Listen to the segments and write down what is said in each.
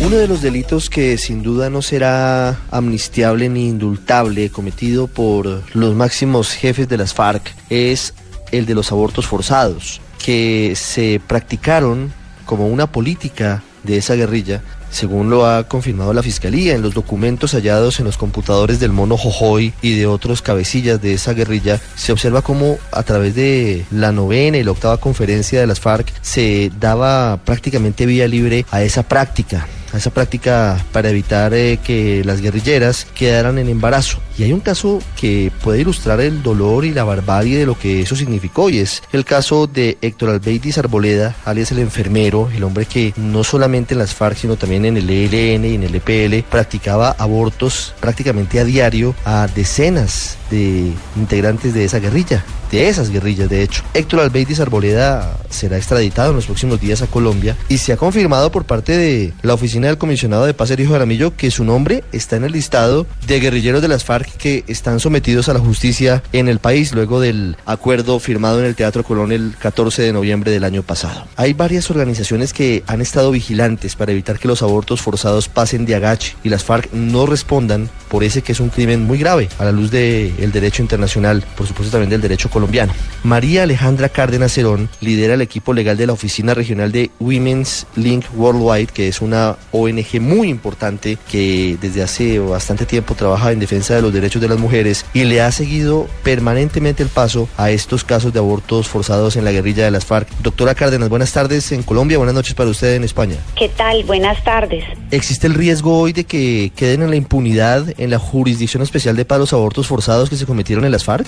Uno de los delitos que sin duda no será amnistiable ni indultable cometido por los máximos jefes de las FARC es el de los abortos forzados, que se practicaron como una política de esa guerrilla, según lo ha confirmado la Fiscalía en los documentos hallados en los computadores del mono Jojoy y de otros cabecillas de esa guerrilla, se observa cómo a través de la novena y la octava conferencia de las FARC se daba prácticamente vía libre a esa práctica esa práctica para evitar eh, que las guerrilleras quedaran en embarazo. Y hay un caso que puede ilustrar el dolor y la barbarie de lo que eso significó y es el caso de Héctor Albeidis Arboleda, alias el enfermero, el hombre que no solamente en las FARC sino también en el ELN y en el EPL practicaba abortos prácticamente a diario a decenas de integrantes de esa guerrilla, de esas guerrillas de hecho. Héctor Albeidis Arboleda será extraditado en los próximos días a Colombia y se ha confirmado por parte de la oficina del comisionado de paz Erijo Jaramillo que su nombre está en el listado de guerrilleros de las FARC que están sometidos a la justicia en el país luego del acuerdo firmado en el Teatro Colón el 14 de noviembre del año pasado. Hay varias organizaciones que han estado vigilantes para evitar que los abortos forzados pasen de agache y las FARC no respondan por ese que es un crimen muy grave a la luz del derecho internacional, por supuesto también del derecho colombiano. María Alejandra Cárdenas Cerón lidera el equipo legal de la Oficina Regional de Women's Link Worldwide, que es una ONG muy importante que desde hace bastante tiempo trabaja en defensa de los derechos de las mujeres y le ha seguido permanentemente el paso a estos casos de abortos forzados en la guerrilla de las FARC. Doctora Cárdenas, buenas tardes en Colombia, buenas noches para usted en España. ¿Qué tal? Buenas tardes. ¿Existe el riesgo hoy de que queden en la impunidad en la Jurisdicción Especial de Paros Abortos Forzados que se cometieron en las FARC?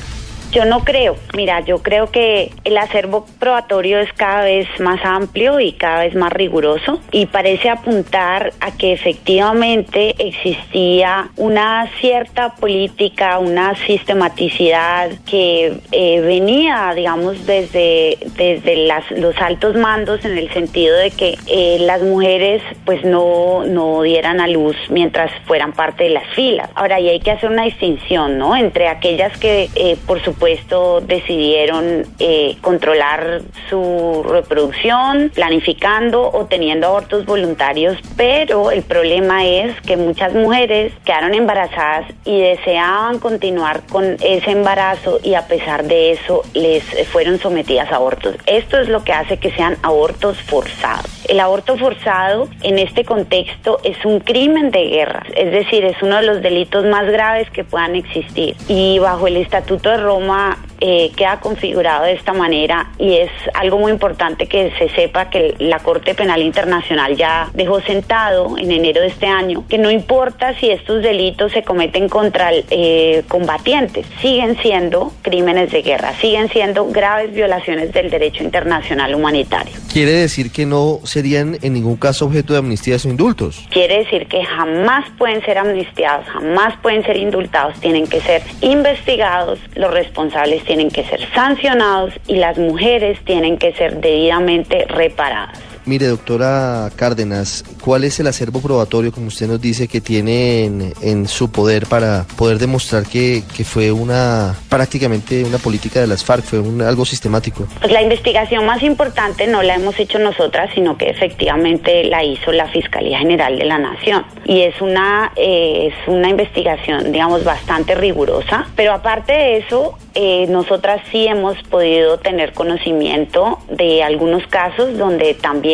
Yo no creo. Mira, yo creo que el acervo probatorio es cada vez más amplio y cada vez más riguroso y parece apuntar a que efectivamente existía una cierta política, una sistematicidad que eh, venía, digamos, desde, desde las, los altos mandos en el sentido de que eh, las mujeres pues no, no dieran a luz mientras fueran parte de las filas. Ahora, y hay que hacer una distinción, ¿no? Entre aquellas que, eh, por supuesto, supuesto, decidieron eh, controlar su reproducción, planificando o teniendo abortos voluntarios, pero el problema es que muchas mujeres quedaron embarazadas y deseaban continuar con ese embarazo y a pesar de eso les fueron sometidas a abortos. Esto es lo que hace que sean abortos forzados. El aborto forzado en este contexto es un crimen de guerra, es decir, es uno de los delitos más graves que puedan existir. Y bajo el Estatuto de Roma, eh, queda configurado de esta manera y es algo muy importante que se sepa que la Corte Penal Internacional ya dejó sentado en enero de este año que no importa si estos delitos se cometen contra eh, combatientes, siguen siendo crímenes de guerra, siguen siendo graves violaciones del derecho internacional humanitario. Quiere decir que no serían en ningún caso objeto de amnistías o indultos. Quiere decir que jamás pueden ser amnistiados, jamás pueden ser indultados, tienen que ser investigados los responsables tienen que ser sancionados y las mujeres tienen que ser debidamente reparadas. Mire, doctora Cárdenas, ¿cuál es el acervo probatorio, como usted nos dice, que tiene en, su poder para poder demostrar que, fue una prácticamente una política de las FARC, fue algo sistemático? Pues la investigación más importante no la hemos hecho nosotras, sino que efectivamente la hizo la Fiscalía General de la Nación. Y es una, eh, es una investigación, digamos, bastante rigurosa, pero aparte de eso, eh, nosotras sí hemos podido tener conocimiento de algunos casos donde también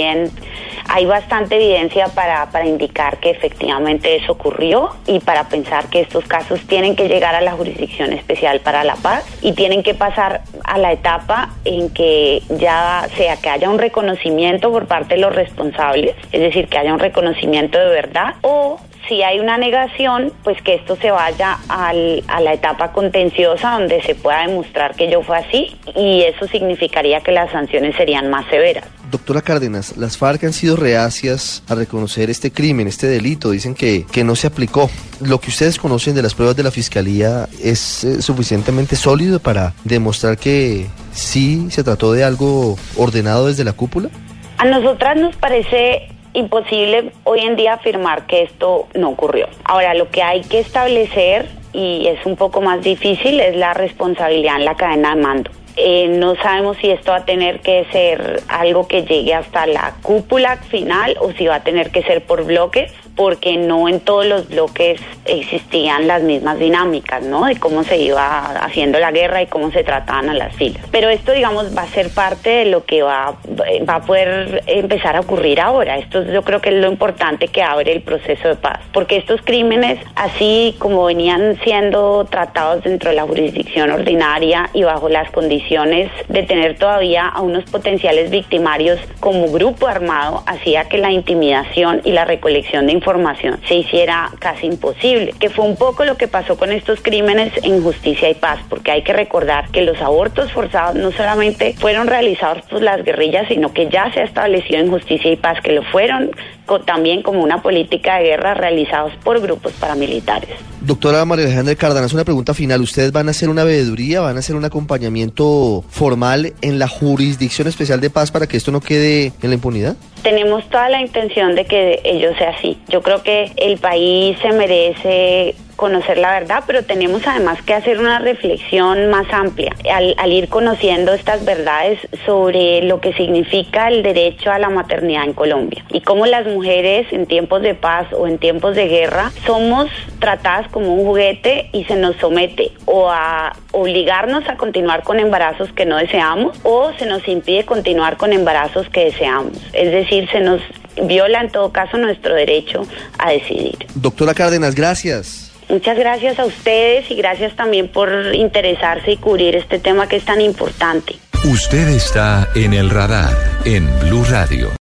hay bastante evidencia para, para indicar que efectivamente eso ocurrió y para pensar que estos casos tienen que llegar a la Jurisdicción Especial para la Paz y tienen que pasar a la etapa en que ya sea que haya un reconocimiento por parte de los responsables, es decir, que haya un reconocimiento de verdad o si hay una negación, pues que esto se vaya al- a la etapa contenciosa donde se pueda demostrar que yo fue así y eso significaría que las sanciones serían más severas. Doctora Cárdenas, las FARC han sido reacias a reconocer este crimen, este delito. Dicen que, que no se aplicó. Lo que ustedes conocen de las pruebas de la Fiscalía es eh, suficientemente sólido para demostrar que sí se trató de algo ordenado desde la cúpula. A nosotras nos parece imposible hoy en día afirmar que esto no ocurrió. Ahora, lo que hay que establecer, y es un poco más difícil, es la responsabilidad en la cadena de mando. Eh, no sabemos si esto va a tener que ser algo que llegue hasta la cúpula final o si va a tener que ser por bloques, porque no en todos los bloques existían las mismas dinámicas, ¿no? De cómo se iba haciendo la guerra y cómo se trataban a las filas. Pero esto, digamos, va a ser parte de lo que va, va a poder empezar a ocurrir ahora. Esto yo creo que es lo importante que abre el proceso de paz, porque estos crímenes, así como venían siendo tratados dentro de la jurisdicción ordinaria y bajo las condiciones de tener todavía a unos potenciales victimarios como grupo armado, hacía que la intimidación y la recolección de información se hiciera casi imposible, que fue un poco lo que pasó con estos crímenes en justicia y paz, porque hay que recordar que los abortos forzados no solamente fueron realizados por las guerrillas, sino que ya se ha establecido en justicia y paz que lo fueron también como una política de guerra realizados por grupos paramilitares. Doctora María Alejandra Cárdenas, una pregunta final. ¿Ustedes van a hacer una veeduría, van a hacer un acompañamiento formal en la Jurisdicción Especial de Paz para que esto no quede en la impunidad? Tenemos toda la intención de que ello sea así. Yo creo que el país se merece conocer la verdad, pero tenemos además que hacer una reflexión más amplia al, al ir conociendo estas verdades sobre lo que significa el derecho a la maternidad en Colombia y cómo las mujeres en tiempos de paz o en tiempos de guerra somos tratadas como un juguete y se nos somete o a obligarnos a continuar con embarazos que no deseamos o se nos impide continuar con embarazos que deseamos. Es decir, se nos viola en todo caso nuestro derecho a decidir. Doctora Cárdenas, gracias. Muchas gracias a ustedes y gracias también por interesarse y cubrir este tema que es tan importante. Usted está en el radar en Blue Radio.